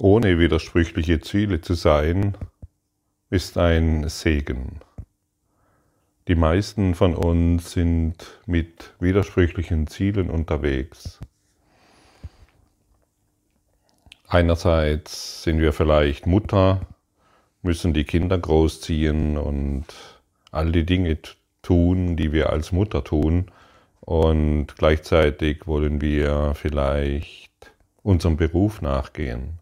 ohne widersprüchliche Ziele zu sein, ist ein Segen. Die meisten von uns sind mit widersprüchlichen Zielen unterwegs. Einerseits sind wir vielleicht Mutter, müssen die Kinder großziehen und all die Dinge tun, die wir als Mutter tun. Und gleichzeitig wollen wir vielleicht unserem Beruf nachgehen.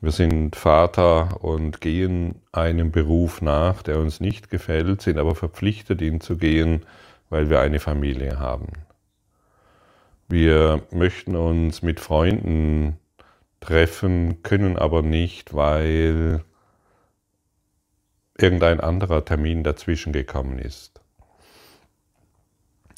Wir sind Vater und gehen einem Beruf nach, der uns nicht gefällt, sind aber verpflichtet, ihn zu gehen, weil wir eine Familie haben. Wir möchten uns mit Freunden treffen, können aber nicht, weil irgendein anderer Termin dazwischen gekommen ist.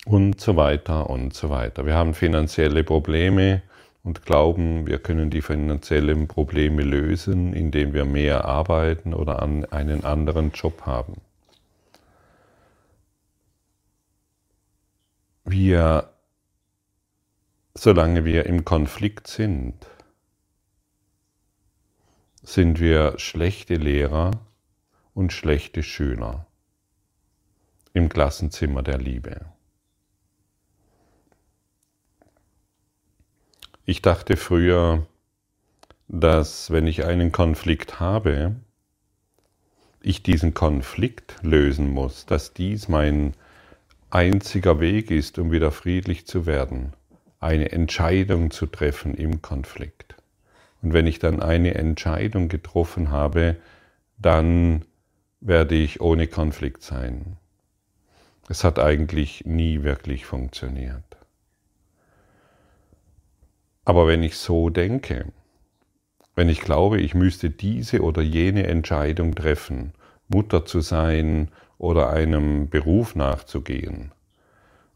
Und so weiter und so weiter. Wir haben finanzielle Probleme, und glauben, wir können die finanziellen Probleme lösen, indem wir mehr arbeiten oder einen anderen Job haben. Wir, solange wir im Konflikt sind, sind wir schlechte Lehrer und schlechte Schüler im Klassenzimmer der Liebe. Ich dachte früher, dass wenn ich einen Konflikt habe, ich diesen Konflikt lösen muss, dass dies mein einziger Weg ist, um wieder friedlich zu werden, eine Entscheidung zu treffen im Konflikt. Und wenn ich dann eine Entscheidung getroffen habe, dann werde ich ohne Konflikt sein. Es hat eigentlich nie wirklich funktioniert. Aber wenn ich so denke, wenn ich glaube, ich müsste diese oder jene Entscheidung treffen, Mutter zu sein oder einem Beruf nachzugehen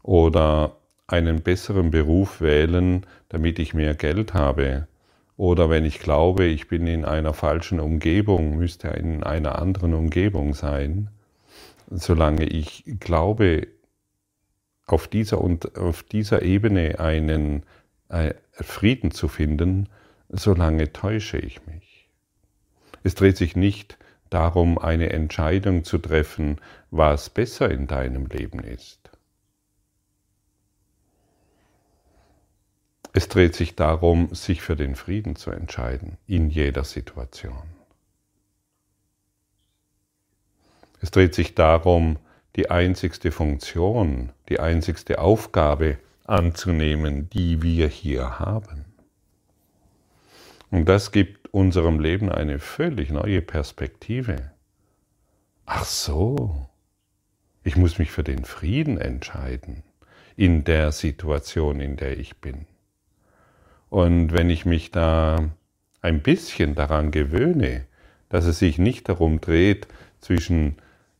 oder einen besseren Beruf wählen, damit ich mehr Geld habe, oder wenn ich glaube, ich bin in einer falschen Umgebung, müsste in einer anderen Umgebung sein, solange ich glaube, auf dieser, auf dieser Ebene einen Frieden zu finden, solange täusche ich mich. Es dreht sich nicht darum, eine Entscheidung zu treffen, was besser in deinem Leben ist. Es dreht sich darum, sich für den Frieden zu entscheiden, in jeder Situation. Es dreht sich darum, die einzigste Funktion, die einzigste Aufgabe anzunehmen, die wir hier haben. Und das gibt unserem Leben eine völlig neue Perspektive. Ach so, ich muss mich für den Frieden entscheiden in der Situation, in der ich bin. Und wenn ich mich da ein bisschen daran gewöhne, dass es sich nicht darum dreht, zwischen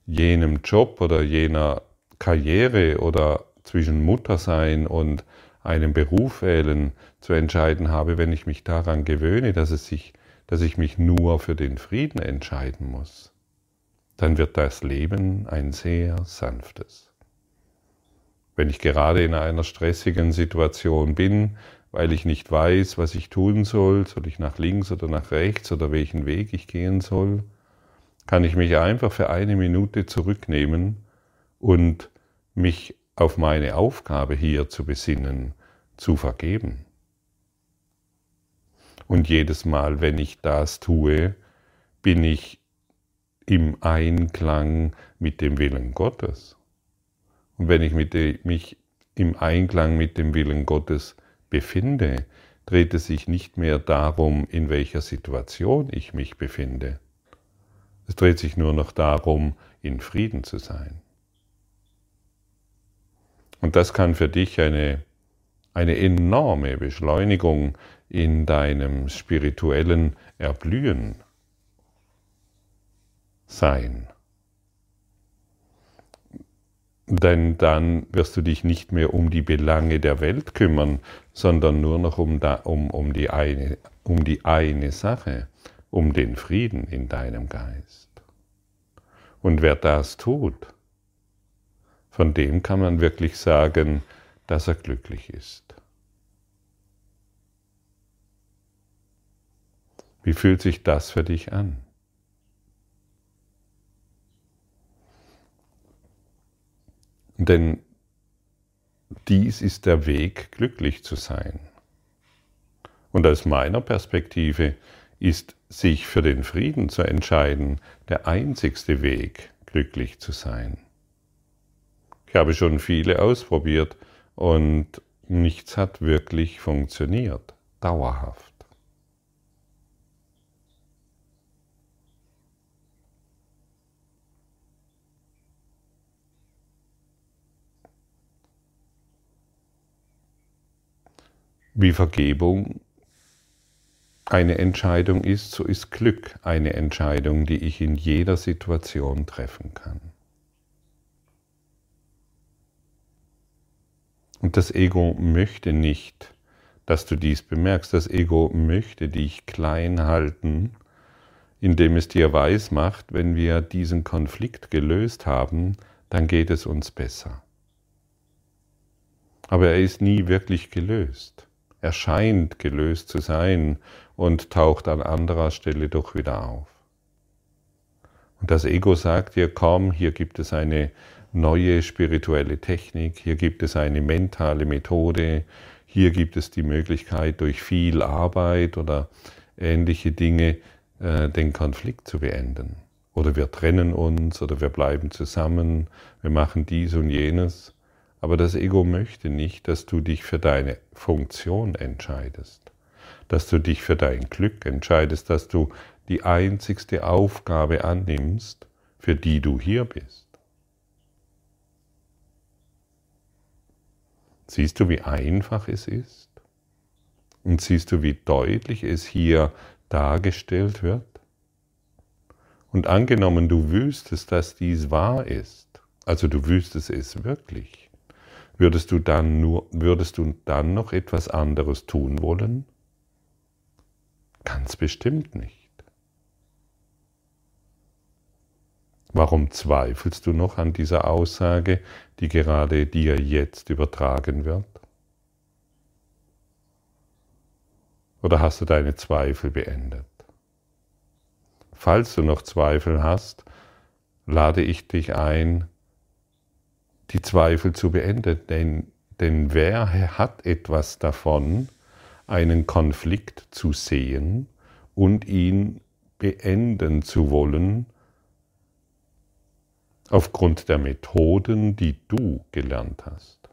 jenem Job oder jener Karriere oder zwischen Muttersein und einem Beruf wählen zu entscheiden habe, wenn ich mich daran gewöhne, dass, es sich, dass ich mich nur für den Frieden entscheiden muss, dann wird das Leben ein sehr sanftes. Wenn ich gerade in einer stressigen Situation bin, weil ich nicht weiß, was ich tun soll, soll ich nach links oder nach rechts oder welchen Weg ich gehen soll, kann ich mich einfach für eine Minute zurücknehmen und mich auf meine Aufgabe hier zu besinnen, zu vergeben. Und jedes Mal, wenn ich das tue, bin ich im Einklang mit dem Willen Gottes. Und wenn ich mich im Einklang mit dem Willen Gottes befinde, dreht es sich nicht mehr darum, in welcher Situation ich mich befinde. Es dreht sich nur noch darum, in Frieden zu sein. Und das kann für dich eine, eine enorme Beschleunigung in deinem spirituellen Erblühen sein. Denn dann wirst du dich nicht mehr um die Belange der Welt kümmern, sondern nur noch um, da, um, um, die, eine, um die eine Sache, um den Frieden in deinem Geist. Und wer das tut, von dem kann man wirklich sagen, dass er glücklich ist. Wie fühlt sich das für dich an? Denn dies ist der Weg, glücklich zu sein. Und aus meiner Perspektive ist sich für den Frieden zu entscheiden der einzigste Weg, glücklich zu sein. Ich habe schon viele ausprobiert und nichts hat wirklich funktioniert, dauerhaft. Wie Vergebung eine Entscheidung ist, so ist Glück eine Entscheidung, die ich in jeder Situation treffen kann. Und das Ego möchte nicht, dass du dies bemerkst. Das Ego möchte dich klein halten, indem es dir weiß macht, wenn wir diesen Konflikt gelöst haben, dann geht es uns besser. Aber er ist nie wirklich gelöst. Er scheint gelöst zu sein und taucht an anderer Stelle doch wieder auf. Und das Ego sagt dir, komm, hier gibt es eine neue spirituelle Technik, hier gibt es eine mentale Methode, hier gibt es die Möglichkeit, durch viel Arbeit oder ähnliche Dinge äh, den Konflikt zu beenden. Oder wir trennen uns oder wir bleiben zusammen, wir machen dies und jenes. Aber das Ego möchte nicht, dass du dich für deine Funktion entscheidest dass du dich für dein Glück entscheidest, dass du die einzigste Aufgabe annimmst, für die du hier bist. Siehst du, wie einfach es ist? Und siehst du, wie deutlich es hier dargestellt wird? Und angenommen, du wüsstest, dass dies wahr ist, also du wüsstest es wirklich, würdest du dann nur, würdest du dann noch etwas anderes tun wollen? Ganz bestimmt nicht. Warum zweifelst du noch an dieser Aussage, die gerade dir jetzt übertragen wird? Oder hast du deine Zweifel beendet? Falls du noch Zweifel hast, lade ich dich ein, die Zweifel zu beenden, denn, denn wer hat etwas davon, einen Konflikt zu sehen und ihn beenden zu wollen aufgrund der Methoden, die du gelernt hast.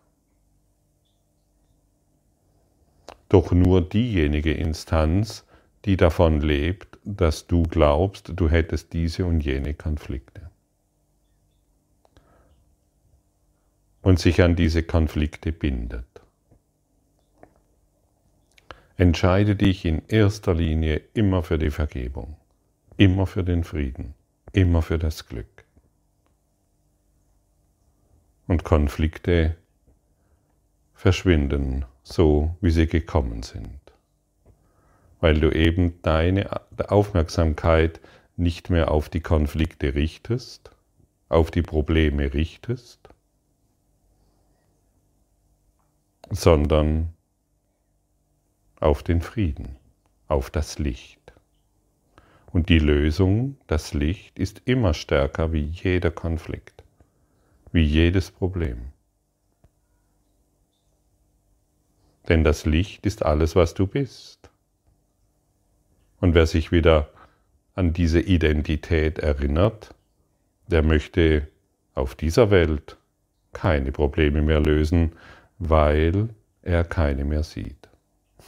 Doch nur diejenige Instanz, die davon lebt, dass du glaubst, du hättest diese und jene Konflikte. Und sich an diese Konflikte bindet. Entscheide dich in erster Linie immer für die Vergebung, immer für den Frieden, immer für das Glück. Und Konflikte verschwinden so, wie sie gekommen sind, weil du eben deine Aufmerksamkeit nicht mehr auf die Konflikte richtest, auf die Probleme richtest, sondern auf den Frieden, auf das Licht. Und die Lösung, das Licht, ist immer stärker wie jeder Konflikt, wie jedes Problem. Denn das Licht ist alles, was du bist. Und wer sich wieder an diese Identität erinnert, der möchte auf dieser Welt keine Probleme mehr lösen, weil er keine mehr sieht.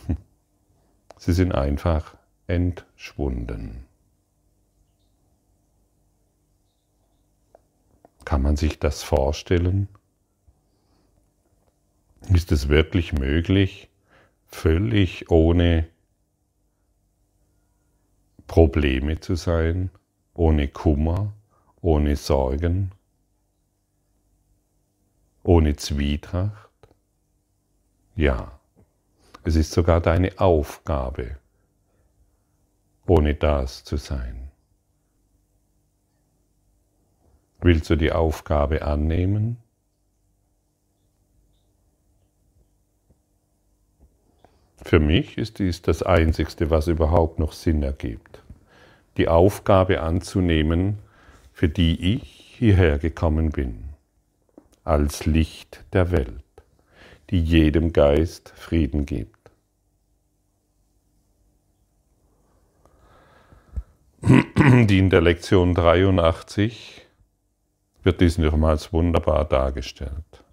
Sie sind einfach entschwunden. Kann man sich das vorstellen? Ist es wirklich möglich, völlig ohne Probleme zu sein, ohne Kummer, ohne Sorgen, ohne Zwietracht? Ja. Es ist sogar deine Aufgabe, ohne das zu sein. Willst du die Aufgabe annehmen? Für mich ist dies das Einzigste, was überhaupt noch Sinn ergibt. Die Aufgabe anzunehmen, für die ich hierher gekommen bin, als Licht der Welt, die jedem Geist Frieden gibt. Die in der Lektion 83 wird dies nochmals wunderbar dargestellt.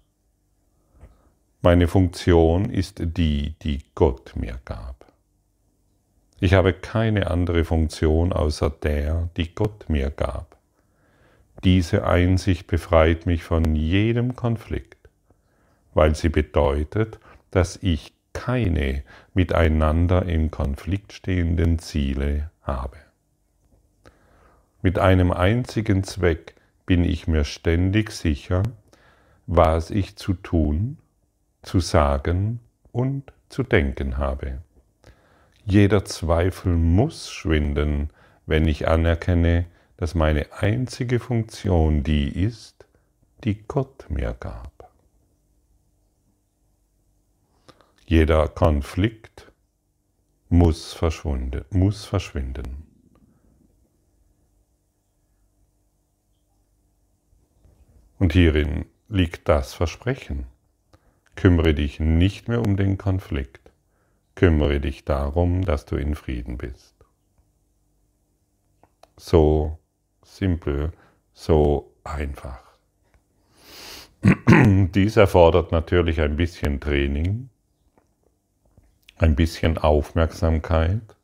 Meine Funktion ist die, die Gott mir gab. Ich habe keine andere Funktion außer der, die Gott mir gab. Diese Einsicht befreit mich von jedem Konflikt, weil sie bedeutet, dass ich keine miteinander im Konflikt stehenden Ziele habe. Mit einem einzigen Zweck bin ich mir ständig sicher, was ich zu tun, zu sagen und zu denken habe. Jeder Zweifel muss schwinden, wenn ich anerkenne, dass meine einzige Funktion die ist, die Gott mir gab. Jeder Konflikt muss verschwinden. Muss verschwinden. Und hierin liegt das Versprechen. Kümmere dich nicht mehr um den Konflikt. Kümmere dich darum, dass du in Frieden bist. So simpel, so einfach. Dies erfordert natürlich ein bisschen Training, ein bisschen Aufmerksamkeit,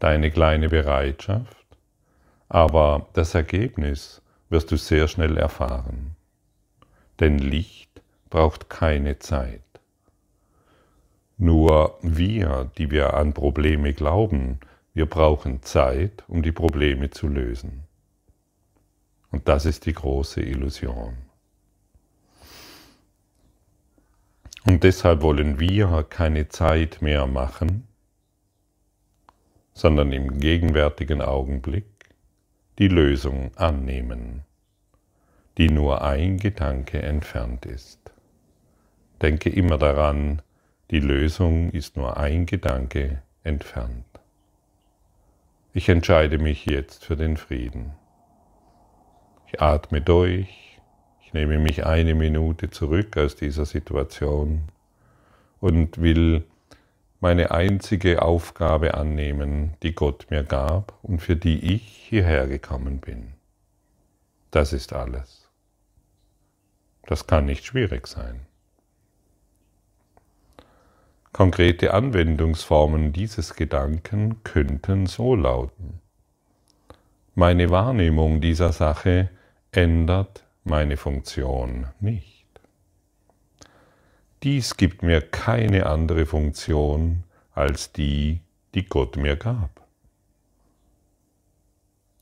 deine kleine Bereitschaft, aber das Ergebnis wirst du sehr schnell erfahren. Denn Licht braucht keine Zeit. Nur wir, die wir an Probleme glauben, wir brauchen Zeit, um die Probleme zu lösen. Und das ist die große Illusion. Und deshalb wollen wir keine Zeit mehr machen, sondern im gegenwärtigen Augenblick die Lösung annehmen, die nur ein Gedanke entfernt ist. Denke immer daran, die Lösung ist nur ein Gedanke entfernt. Ich entscheide mich jetzt für den Frieden. Ich atme durch, ich nehme mich eine Minute zurück aus dieser Situation und will meine einzige Aufgabe annehmen, die Gott mir gab und für die ich hierher gekommen bin. Das ist alles. Das kann nicht schwierig sein. Konkrete Anwendungsformen dieses Gedanken könnten so lauten. Meine Wahrnehmung dieser Sache ändert meine Funktion nicht. Dies gibt mir keine andere Funktion als die, die Gott mir gab.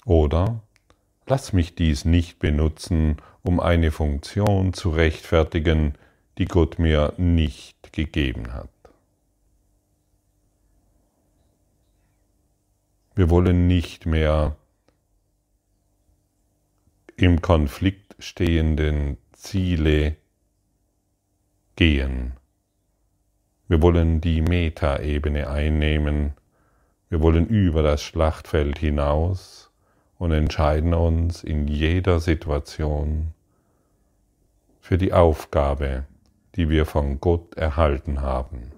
Oder lass mich dies nicht benutzen, um eine Funktion zu rechtfertigen, die Gott mir nicht gegeben hat. Wir wollen nicht mehr im Konflikt stehenden Ziele gehen. Wir wollen die Metaebene einnehmen. Wir wollen über das Schlachtfeld hinaus und entscheiden uns in jeder Situation für die Aufgabe, die wir von Gott erhalten haben,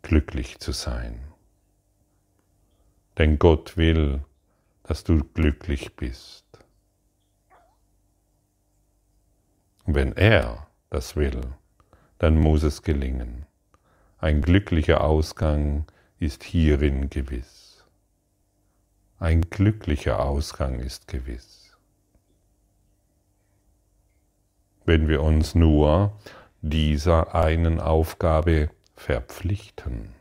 glücklich zu sein. Denn Gott will, dass du glücklich bist. Und wenn er das will, dann muss es gelingen. Ein glücklicher Ausgang ist hierin gewiss. Ein glücklicher Ausgang ist gewiss. Wenn wir uns nur dieser einen Aufgabe verpflichten.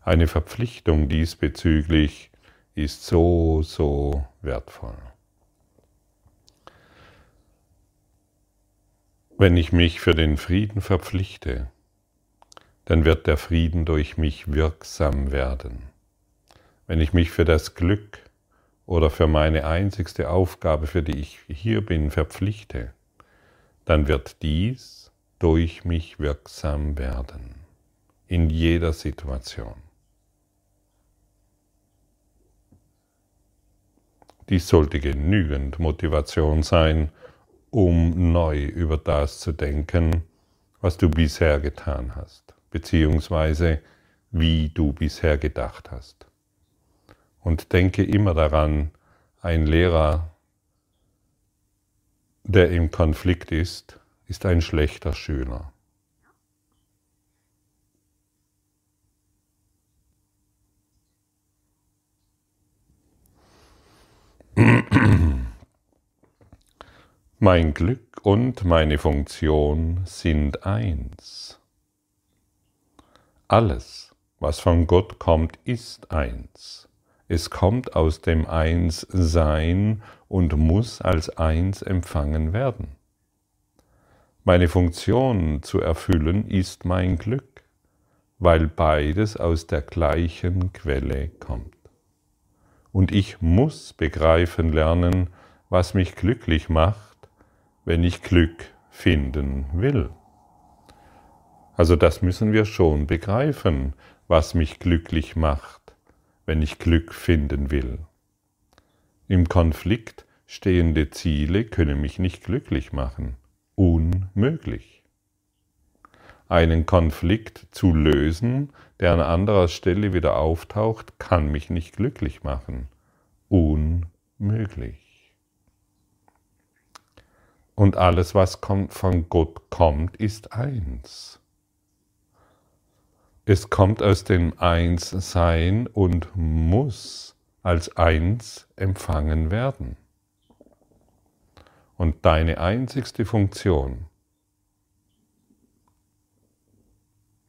Eine Verpflichtung diesbezüglich ist so, so wertvoll. Wenn ich mich für den Frieden verpflichte, dann wird der Frieden durch mich wirksam werden. Wenn ich mich für das Glück oder für meine einzigste Aufgabe, für die ich hier bin, verpflichte, dann wird dies durch mich wirksam werden. in jeder Situation. Dies sollte genügend Motivation sein, um neu über das zu denken, was du bisher getan hast, beziehungsweise wie du bisher gedacht hast. Und denke immer daran, ein Lehrer, der im Konflikt ist, ist ein schlechter Schüler. Mein Glück und meine Funktion sind eins. Alles, was von Gott kommt, ist eins. Es kommt aus dem Einssein und muss als eins empfangen werden. Meine Funktion zu erfüllen ist mein Glück, weil beides aus der gleichen Quelle kommt. Und ich muss begreifen lernen, was mich glücklich macht, wenn ich Glück finden will. Also das müssen wir schon begreifen, was mich glücklich macht, wenn ich Glück finden will. Im Konflikt stehende Ziele können mich nicht glücklich machen. Unmöglich. Einen Konflikt zu lösen, der an anderer Stelle wieder auftaucht, kann mich nicht glücklich machen. Unmöglich. Und alles, was von Gott kommt, ist eins. Es kommt aus dem Einssein und muss als eins empfangen werden. Und deine einzigste Funktion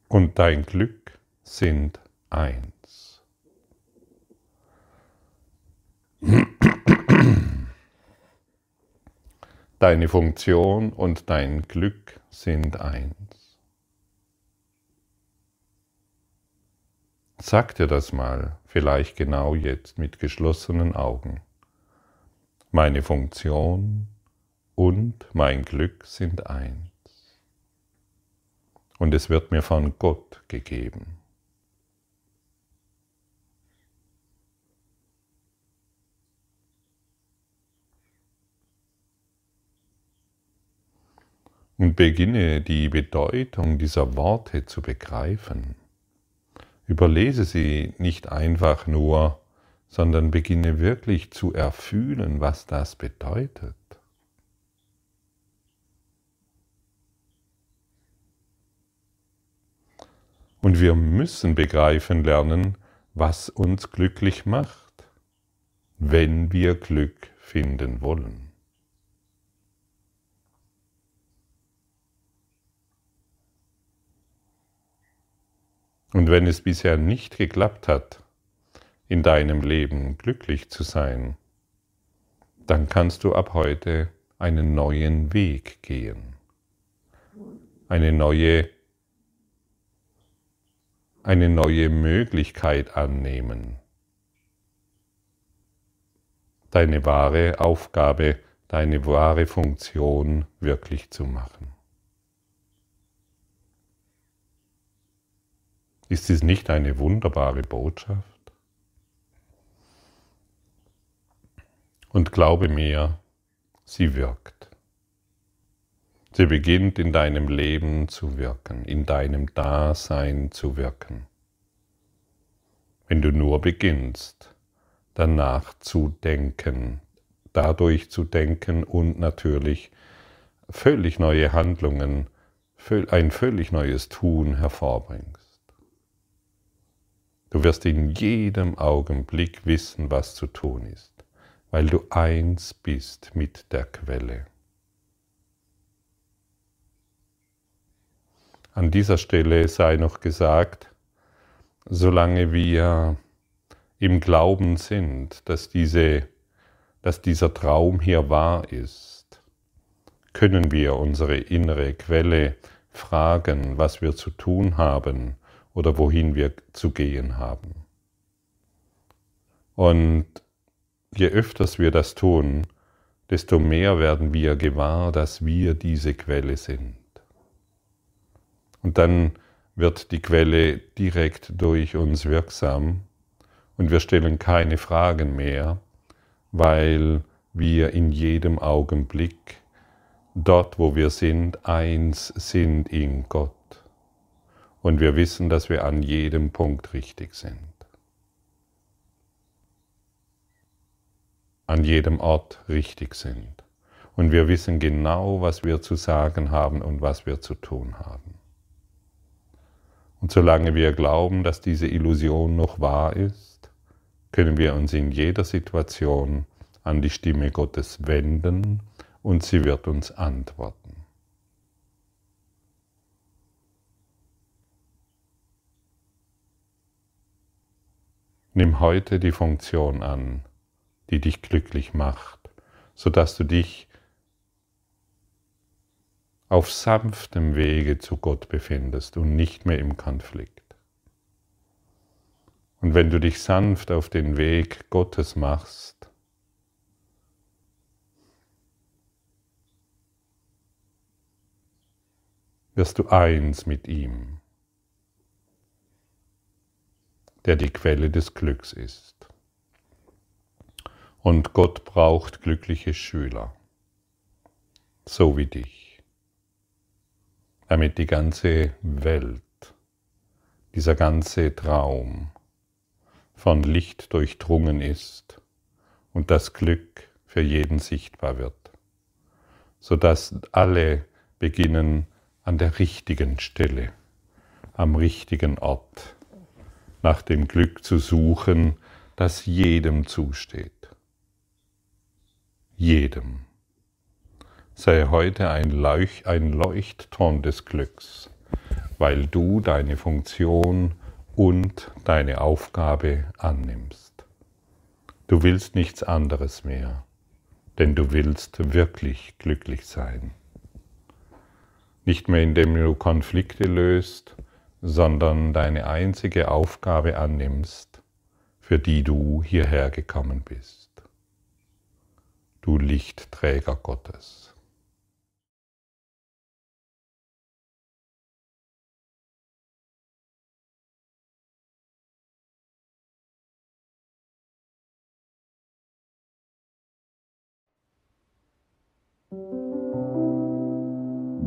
und dein Glück sind eins. Deine Funktion und dein Glück sind eins. Sag dir das mal, vielleicht genau jetzt mit geschlossenen Augen. Meine Funktion und mein Glück sind eins. Und es wird mir von Gott gegeben. und beginne die Bedeutung dieser Worte zu begreifen. Überlese sie nicht einfach nur, sondern beginne wirklich zu erfühlen, was das bedeutet. Und wir müssen begreifen lernen, was uns glücklich macht, wenn wir Glück finden wollen. Und wenn es bisher nicht geklappt hat, in deinem Leben glücklich zu sein, dann kannst du ab heute einen neuen Weg gehen, eine neue, eine neue Möglichkeit annehmen, deine wahre Aufgabe, deine wahre Funktion wirklich zu machen. Ist dies nicht eine wunderbare Botschaft? Und glaube mir, sie wirkt. Sie beginnt in deinem Leben zu wirken, in deinem Dasein zu wirken. Wenn du nur beginnst, danach zu denken, dadurch zu denken und natürlich völlig neue Handlungen, ein völlig neues Tun hervorbringst. Du wirst in jedem Augenblick wissen, was zu tun ist, weil du eins bist mit der Quelle. An dieser Stelle sei noch gesagt, solange wir im Glauben sind, dass, diese, dass dieser Traum hier wahr ist, können wir unsere innere Quelle fragen, was wir zu tun haben, oder wohin wir zu gehen haben. Und je öfters wir das tun, desto mehr werden wir gewahr, dass wir diese Quelle sind. Und dann wird die Quelle direkt durch uns wirksam und wir stellen keine Fragen mehr, weil wir in jedem Augenblick dort, wo wir sind, eins sind in Gott. Und wir wissen, dass wir an jedem Punkt richtig sind. An jedem Ort richtig sind. Und wir wissen genau, was wir zu sagen haben und was wir zu tun haben. Und solange wir glauben, dass diese Illusion noch wahr ist, können wir uns in jeder Situation an die Stimme Gottes wenden und sie wird uns antworten. Nimm heute die Funktion an, die dich glücklich macht, sodass du dich auf sanftem Wege zu Gott befindest und nicht mehr im Konflikt. Und wenn du dich sanft auf den Weg Gottes machst, wirst du eins mit ihm, der die Quelle des Glücks ist. Und Gott braucht glückliche Schüler, so wie dich, damit die ganze Welt, dieser ganze Traum von Licht durchdrungen ist und das Glück für jeden sichtbar wird, sodass alle beginnen an der richtigen Stelle, am richtigen Ort, nach dem Glück zu suchen, das jedem zusteht. Jedem. Sei heute ein, Leuch ein Leuchtturm des Glücks, weil du deine Funktion und deine Aufgabe annimmst. Du willst nichts anderes mehr, denn du willst wirklich glücklich sein. Nicht mehr indem du Konflikte löst, sondern deine einzige Aufgabe annimmst, für die du hierher gekommen bist. Du Lichtträger Gottes.